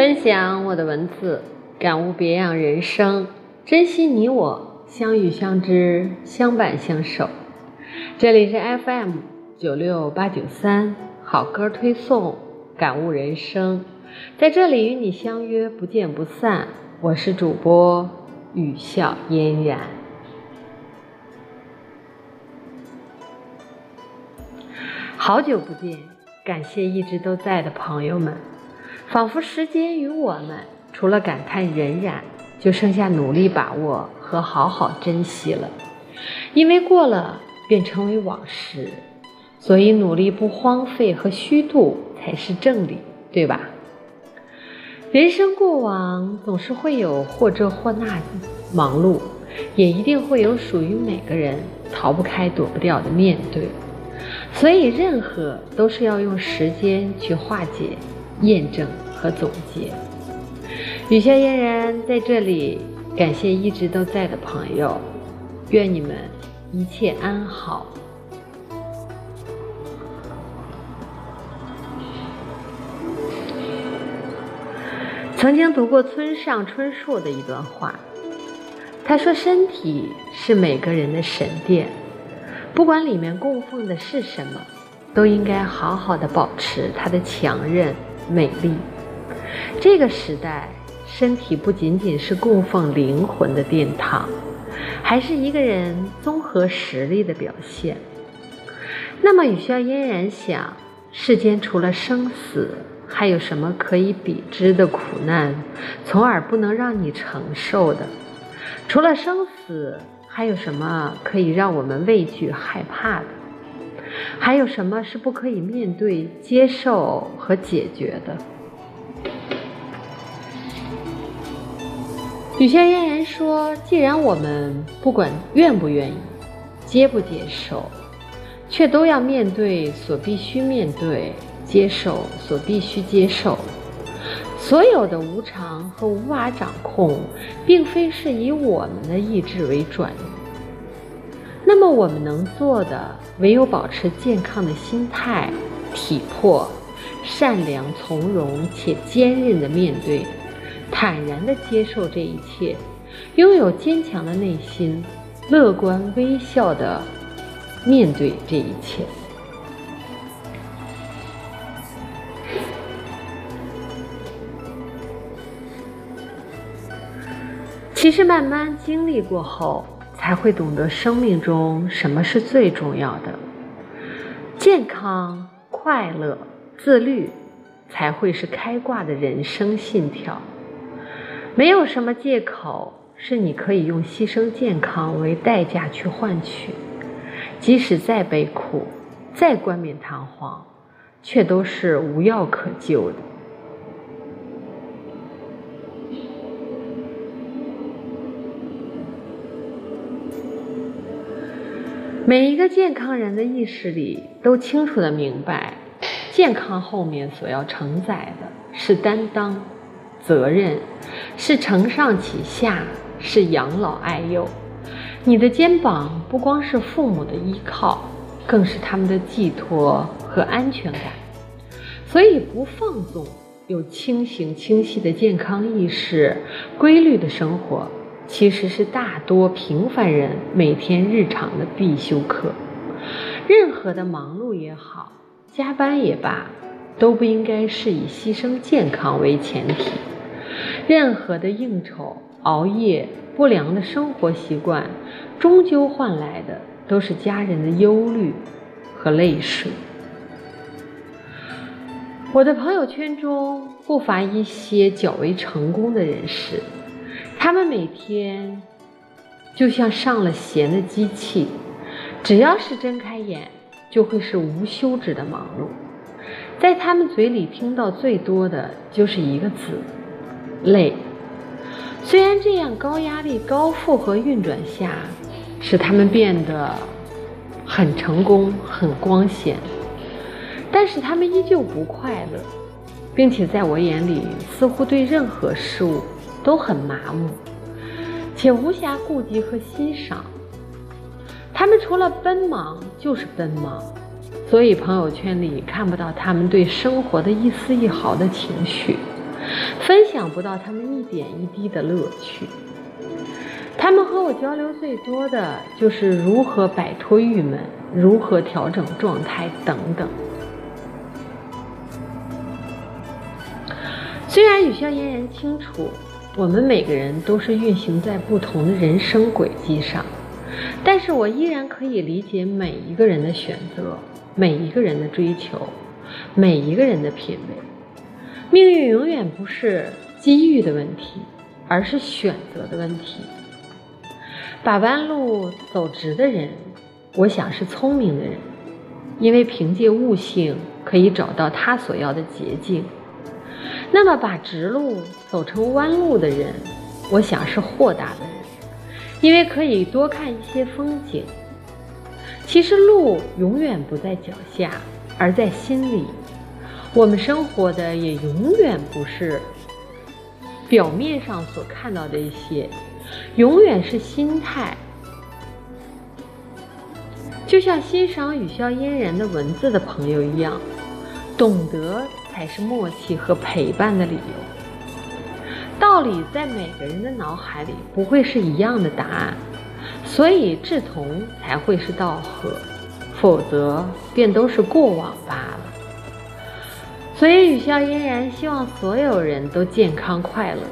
分享我的文字，感悟别样人生，珍惜你我相遇相知相伴相守。这里是 FM 九六八九三好歌推送，感悟人生，在这里与你相约不见不散。我是主播雨笑嫣然，好久不见，感谢一直都在的朋友们。仿佛时间与我们，除了感叹荏苒，就剩下努力把握和好好珍惜了。因为过了便成为往事，所以努力不荒废和虚度才是正理，对吧？人生过往总是会有或这或那的忙碌，也一定会有属于每个人逃不开、躲不掉的面对。所以，任何都是要用时间去化解。验证和总结。雨下嫣然在这里感谢一直都在的朋友，愿你们一切安好。曾经读过村上春树的一段话，他说：“身体是每个人的神殿，不管里面供奉的是什么，都应该好好的保持它的强韧。”美丽，这个时代，身体不仅仅是供奉灵魂的殿堂，还是一个人综合实力的表现。那么，雨潇嫣然想，世间除了生死，还有什么可以比之的苦难，从而不能让你承受的？除了生死，还有什么可以让我们畏惧害怕的？还有什么是不可以面对、接受和解决的？雨轩嫣然说：“既然我们不管愿不愿意、接不接受，却都要面对所必须面对、接受所必须接受，所有的无常和无法掌控，并非是以我们的意志为转移。”那么我们能做的，唯有保持健康的心态、体魄，善良从容且坚韧的面对，坦然的接受这一切，拥有坚强的内心，乐观微笑的面对这一切。其实慢慢经历过后。才会懂得生命中什么是最重要的，健康、快乐、自律，才会是开挂的人生信条。没有什么借口是你可以用牺牲健康为代价去换取，即使再悲苦、再冠冕堂皇，却都是无药可救的。每一个健康人的意识里都清楚的明白，健康后面所要承载的是担当、责任，是承上启下，是养老爱幼。你的肩膀不光是父母的依靠，更是他们的寄托和安全感。所以，不放纵，有清醒清晰的健康意识，规律的生活。其实是大多平凡人每天日常的必修课。任何的忙碌也好，加班也罢，都不应该是以牺牲健康为前提。任何的应酬、熬夜、不良的生活习惯，终究换来的都是家人的忧虑和泪水。我的朋友圈中不乏一些较为成功的人士。他们每天就像上了弦的机器，只要是睁开眼，就会是无休止的忙碌。在他们嘴里听到最多的就是一个字：累。虽然这样高压力、高负荷运转下，使他们变得很成功、很光鲜，但是他们依旧不快乐，并且在我眼里，似乎对任何事物。都很麻木，且无暇顾及和欣赏。他们除了奔忙就是奔忙，所以朋友圈里看不到他们对生活的一丝一毫的情绪。分享不到他们一点一滴的乐趣。他们和我交流最多的就是如何摆脱郁闷，如何调整状态等等。虽然雨笑嫣然清楚，我们每个人都是运行在不同的人生轨迹上，但是我依然可以理解每一个人的选择，每一个人的追求，每一个人的品味。命运永远不是机遇的问题，而是选择的问题。把弯路走直的人，我想是聪明的人，因为凭借悟性可以找到他所要的捷径。那么把直路走成弯路的人，我想是豁达的人，因为可以多看一些风景。其实路永远不在脚下，而在心里。我们生活的也永远不是表面上所看到的一些。永远是心态，就像欣赏雨潇嫣然的文字的朋友一样，懂得才是默契和陪伴的理由。道理在每个人的脑海里不会是一样的答案，所以志同才会是道合，否则便都是过往罢了。所以雨笑嫣然希望所有人都健康快乐，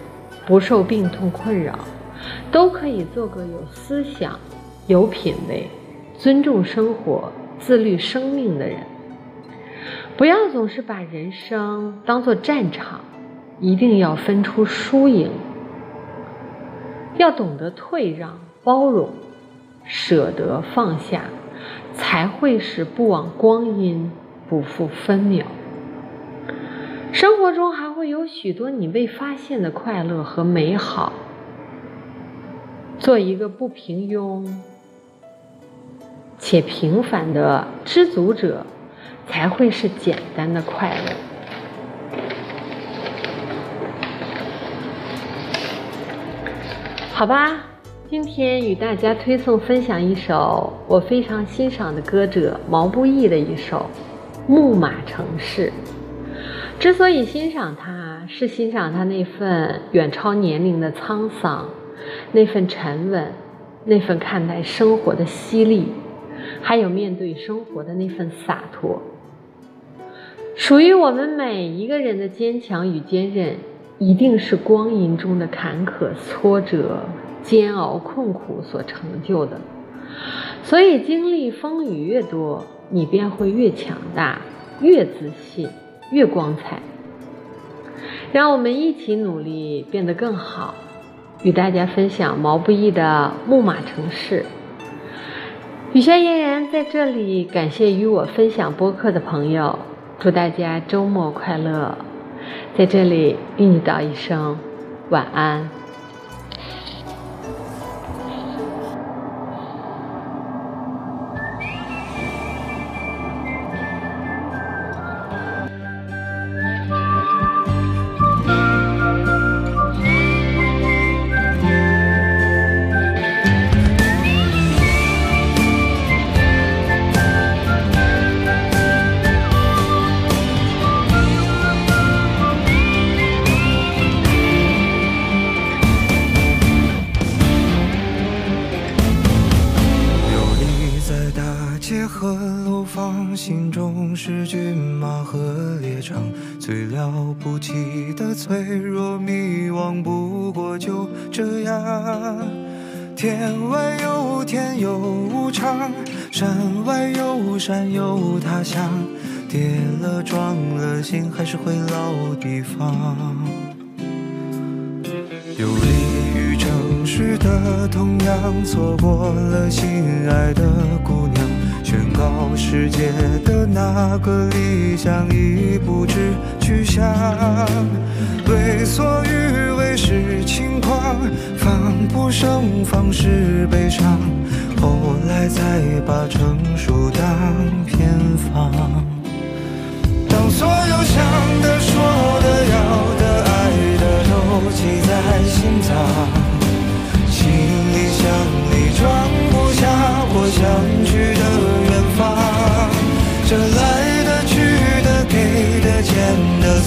不受病痛困扰。都可以做个有思想、有品位、尊重生活、自律生命的人。不要总是把人生当作战场，一定要分出输赢。要懂得退让、包容、舍得放下，才会使不枉光阴，不负分秒。生活中还会有许多你未发现的快乐和美好。做一个不平庸且平凡的知足者，才会是简单的快乐。好吧，今天与大家推送分享一首我非常欣赏的歌者毛不易的一首《牧马城市》。之所以欣赏他，是欣赏他那份远超年龄的沧桑。那份沉稳，那份看待生活的犀利，还有面对生活的那份洒脱，属于我们每一个人的坚强与坚韧，一定是光阴中的坎坷、挫折、煎熬、困苦所成就的。所以，经历风雨越多，你便会越强大、越自信、越光彩。让我们一起努力，变得更好。与大家分享毛不易的《木马城市》。雨轩嫣然在这里感谢与我分享播客的朋友，祝大家周末快乐，在这里与你道一声晚安。和楼房心中是骏马和猎场，最了不起的脆弱迷惘，不过就这样。天外有天有无常，山外有山有他乡，跌了撞了心还是回老地方。有利于城市的同样，错过了心爱的姑娘。宣告世界的那个理想已不知去向，为所欲为是轻狂，防不胜防是悲伤，后来才把成熟当偏方。当所有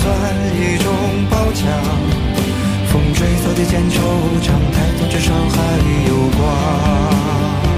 算一种褒奖风吹草低见惆怅抬头至少还有光。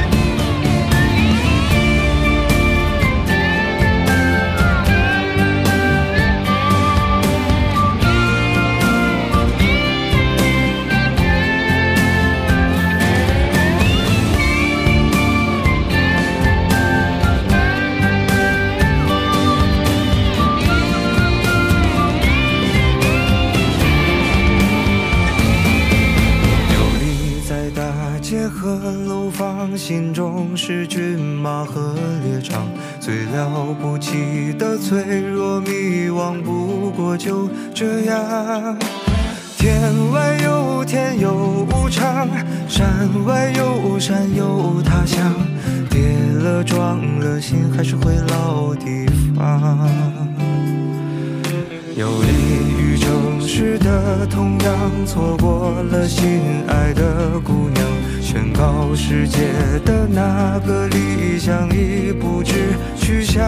心中是骏马和猎场，最了不起的脆弱迷惘，不过就这样。天外有天有无常，山外有山有他乡，跌了撞了心还是回老地方。游离于城市的同样，错过了心爱的姑娘，宣告世界的那个理想已不知去向。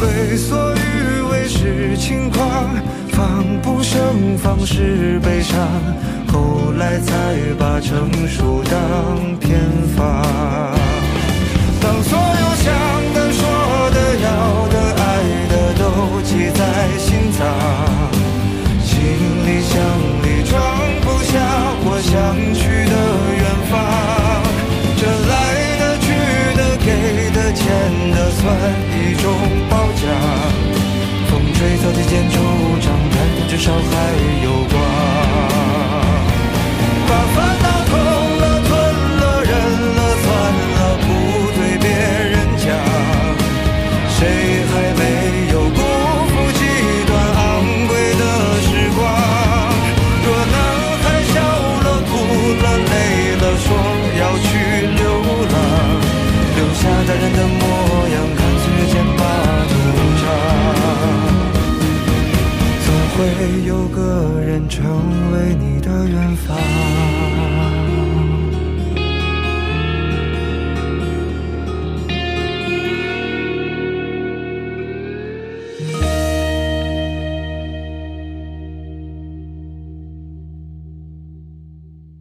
为所欲为是轻狂，防不胜防是悲伤，后来才把成熟当有个人成为你的远方。